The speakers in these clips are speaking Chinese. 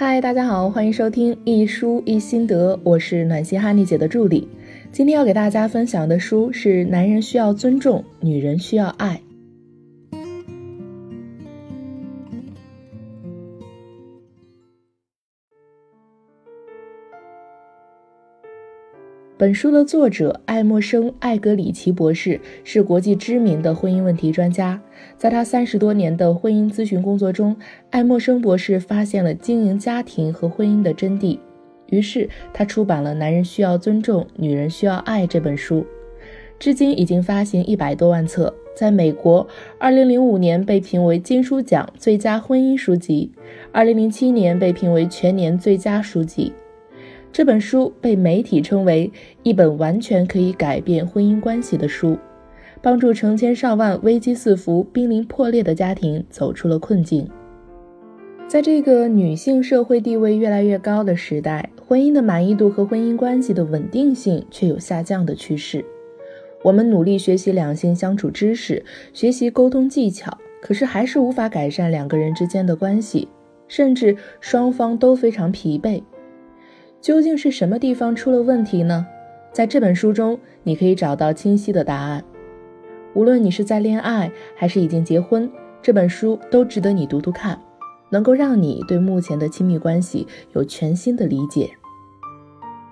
嗨，大家好，欢迎收听一书一心得，我是暖心哈尼姐的助理。今天要给大家分享的书是《男人需要尊重，女人需要爱》。本书的作者艾默生·艾格里奇博士是国际知名的婚姻问题专家。在他三十多年的婚姻咨询工作中，艾默生博士发现了经营家庭和婚姻的真谛。于是，他出版了《男人需要尊重，女人需要爱》这本书，至今已经发行一百多万册。在美国，二零零五年被评为金书奖最佳婚姻书籍，二零零七年被评为全年最佳书籍。这本书被媒体称为一本完全可以改变婚姻关系的书，帮助成千上万危机四伏、濒临破裂的家庭走出了困境。在这个女性社会地位越来越高的时代，婚姻的满意度和婚姻关系的稳定性却有下降的趋势。我们努力学习两性相处知识，学习沟通技巧，可是还是无法改善两个人之间的关系，甚至双方都非常疲惫。究竟是什么地方出了问题呢？在这本书中，你可以找到清晰的答案。无论你是在恋爱还是已经结婚，这本书都值得你读读看，能够让你对目前的亲密关系有全新的理解。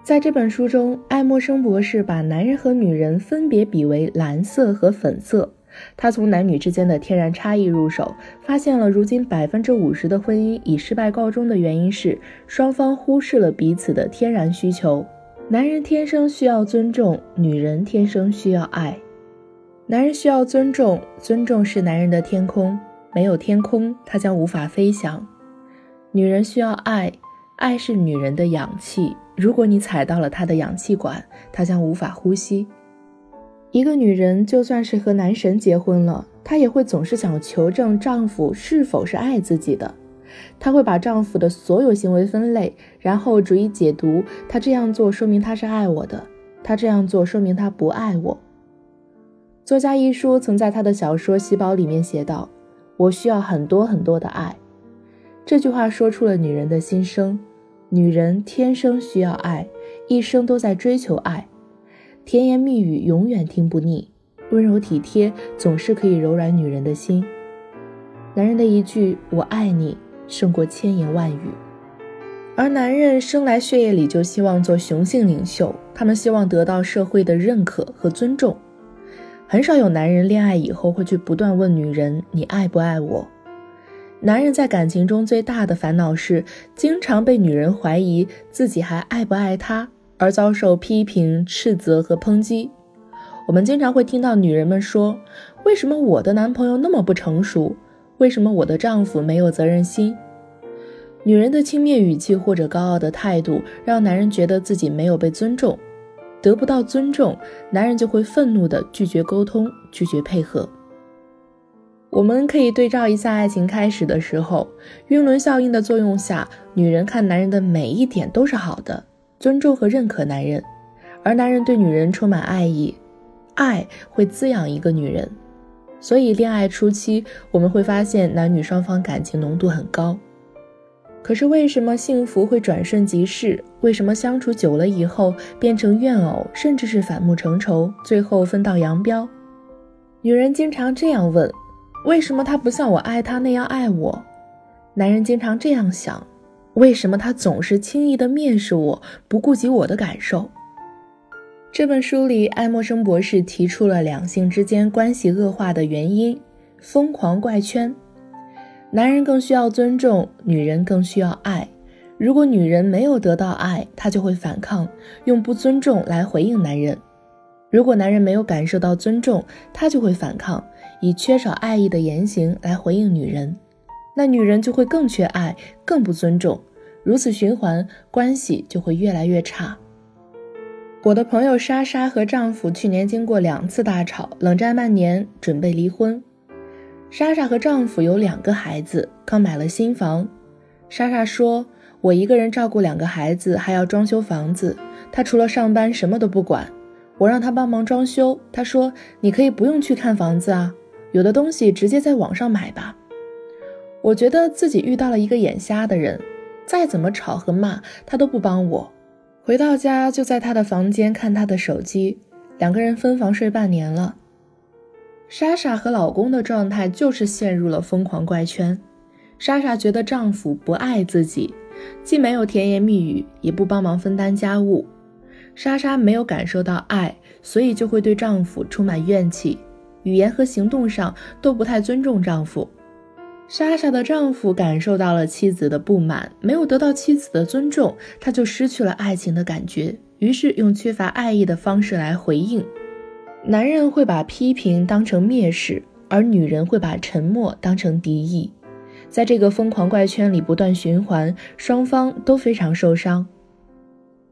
在这本书中，爱默生博士把男人和女人分别比为蓝色和粉色。他从男女之间的天然差异入手，发现了如今百分之五十的婚姻以失败告终的原因是双方忽视了彼此的天然需求。男人天生需要尊重，女人天生需要爱。男人需要尊重，尊重是男人的天空，没有天空，他将无法飞翔。女人需要爱，爱是女人的氧气，如果你踩到了她的氧气管，她将无法呼吸。一个女人就算是和男神结婚了，她也会总是想求证丈夫是否是爱自己的。她会把丈夫的所有行为分类，然后逐一解读：他这样做说明他是爱我的，他这样做说明他不爱我。作家一书曾在他的小说《细胞》里面写道：“我需要很多很多的爱。”这句话说出了女人的心声。女人天生需要爱，一生都在追求爱。甜言蜜语永远听不腻，温柔体贴总是可以柔软女人的心。男人的一句“我爱你”胜过千言万语。而男人生来血液里就希望做雄性领袖，他们希望得到社会的认可和尊重。很少有男人恋爱以后会去不断问女人“你爱不爱我”。男人在感情中最大的烦恼是，经常被女人怀疑自己还爱不爱他。而遭受批评、斥责和抨击。我们经常会听到女人们说：“为什么我的男朋友那么不成熟？为什么我的丈夫没有责任心？”女人的轻蔑语气或者高傲的态度，让男人觉得自己没有被尊重。得不到尊重，男人就会愤怒地拒绝沟通、拒绝配合。我们可以对照一下爱情开始的时候，晕轮效应的作用下，女人看男人的每一点都是好的。尊重和认可男人，而男人对女人充满爱意，爱会滋养一个女人，所以恋爱初期我们会发现男女双方感情浓度很高。可是为什么幸福会转瞬即逝？为什么相处久了以后变成怨偶，甚至是反目成仇，最后分道扬镳？女人经常这样问：为什么他不像我爱他那样爱我？男人经常这样想。为什么他总是轻易的蔑视我，不顾及我的感受？这本书里，爱默生博士提出了两性之间关系恶化的原因——疯狂怪圈。男人更需要尊重，女人更需要爱。如果女人没有得到爱，她就会反抗，用不尊重来回应男人；如果男人没有感受到尊重，他就会反抗，以缺少爱意的言行来回应女人。那女人就会更缺爱，更不尊重，如此循环，关系就会越来越差。我的朋友莎莎和丈夫去年经过两次大吵，冷战半年，准备离婚。莎莎和丈夫有两个孩子，刚买了新房。莎莎说：“我一个人照顾两个孩子，还要装修房子，他除了上班什么都不管。我让他帮忙装修，他说：‘你可以不用去看房子啊，有的东西直接在网上买吧。’”我觉得自己遇到了一个眼瞎的人，再怎么吵和骂，他都不帮我。回到家就在他的房间看他的手机，两个人分房睡半年了。莎莎和老公的状态就是陷入了疯狂怪圈。莎莎觉得丈夫不爱自己，既没有甜言蜜语，也不帮忙分担家务。莎莎没有感受到爱，所以就会对丈夫充满怨气，语言和行动上都不太尊重丈夫。莎莎的丈夫感受到了妻子的不满，没有得到妻子的尊重，他就失去了爱情的感觉，于是用缺乏爱意的方式来回应。男人会把批评当成蔑视，而女人会把沉默当成敌意，在这个疯狂怪圈里不断循环，双方都非常受伤。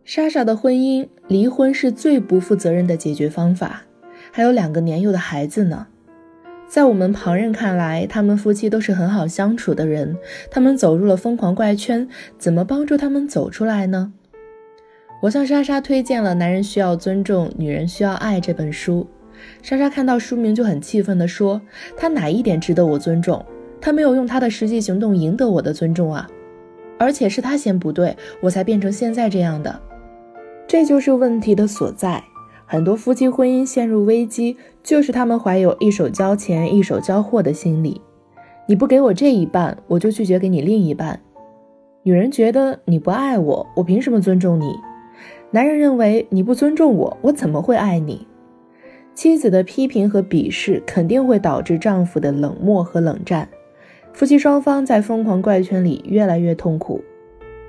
莎莎的婚姻，离婚是最不负责任的解决方法，还有两个年幼的孩子呢。在我们旁人看来，他们夫妻都是很好相处的人。他们走入了疯狂怪圈，怎么帮助他们走出来呢？我向莎莎推荐了《男人需要尊重，女人需要爱》这本书。莎莎看到书名就很气愤地说：“他哪一点值得我尊重？他没有用他的实际行动赢得我的尊重啊！而且是他先不对，我才变成现在这样的。这就是问题的所在。”很多夫妻婚姻陷入危机，就是他们怀有一手交钱一手交货的心理。你不给我这一半，我就拒绝给你另一半。女人觉得你不爱我，我凭什么尊重你？男人认为你不尊重我，我怎么会爱你？妻子的批评和鄙视肯定会导致丈夫的冷漠和冷战，夫妻双方在疯狂怪圈里越来越痛苦。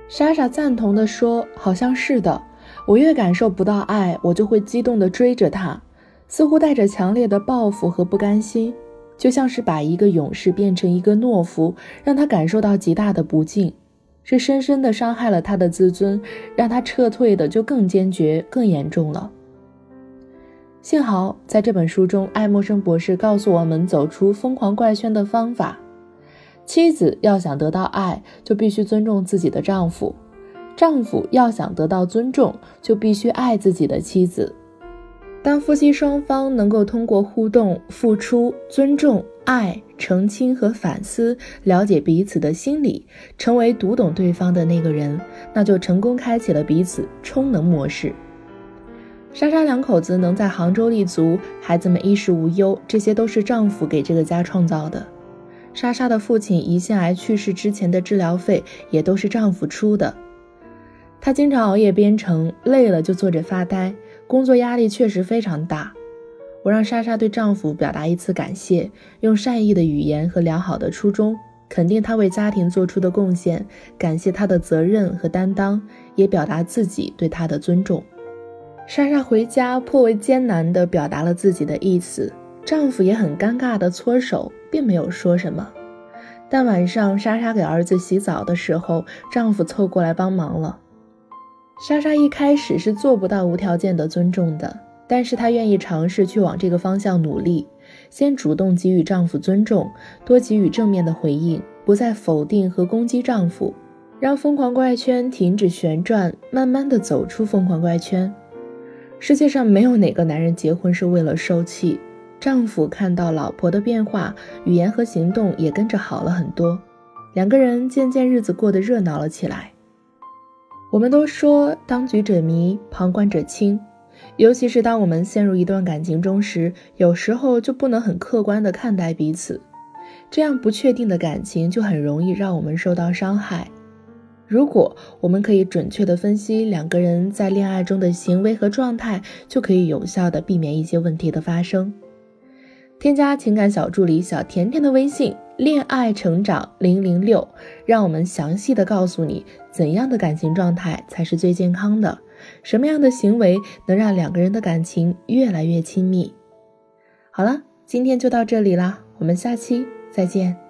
莎莎赞同地说：“好像是的。”我越感受不到爱，我就会激动地追着他，似乎带着强烈的报复和不甘心，就像是把一个勇士变成一个懦夫，让他感受到极大的不敬，是深深地伤害了他的自尊，让他撤退的就更坚决、更严重了。幸好在这本书中，爱默生博士告诉我们走出疯狂怪圈的方法：妻子要想得到爱，就必须尊重自己的丈夫。丈夫要想得到尊重，就必须爱自己的妻子。当夫妻双方能够通过互动、付出、尊重、爱、澄清和反思，了解彼此的心理，成为读懂对方的那个人，那就成功开启了彼此充能模式。莎莎两口子能在杭州立足，孩子们衣食无忧，这些都是丈夫给这个家创造的。莎莎的父亲胰腺癌去世之前的治疗费，也都是丈夫出的。她经常熬夜编程，累了就坐着发呆，工作压力确实非常大。我让莎莎对丈夫表达一次感谢，用善意的语言和良好的初衷肯定他为家庭做出的贡献，感谢他的责任和担当，也表达自己对他的尊重。莎莎回家颇为艰难地表达了自己的意思，丈夫也很尴尬地搓手，并没有说什么。但晚上莎莎给儿子洗澡的时候，丈夫凑过来帮忙了。莎莎一开始是做不到无条件的尊重的，但是她愿意尝试去往这个方向努力，先主动给予丈夫尊重，多给予正面的回应，不再否定和攻击丈夫，让疯狂怪圈停止旋转，慢慢的走出疯狂怪圈。世界上没有哪个男人结婚是为了受气，丈夫看到老婆的变化，语言和行动也跟着好了很多，两个人渐渐日子过得热闹了起来。我们都说当局者迷，旁观者清，尤其是当我们陷入一段感情中时，有时候就不能很客观地看待彼此，这样不确定的感情就很容易让我们受到伤害。如果我们可以准确地分析两个人在恋爱中的行为和状态，就可以有效地避免一些问题的发生。添加情感小助理小甜甜的微信。恋爱成长零零六，让我们详细的告诉你怎样的感情状态才是最健康的，什么样的行为能让两个人的感情越来越亲密。好了，今天就到这里啦，我们下期再见。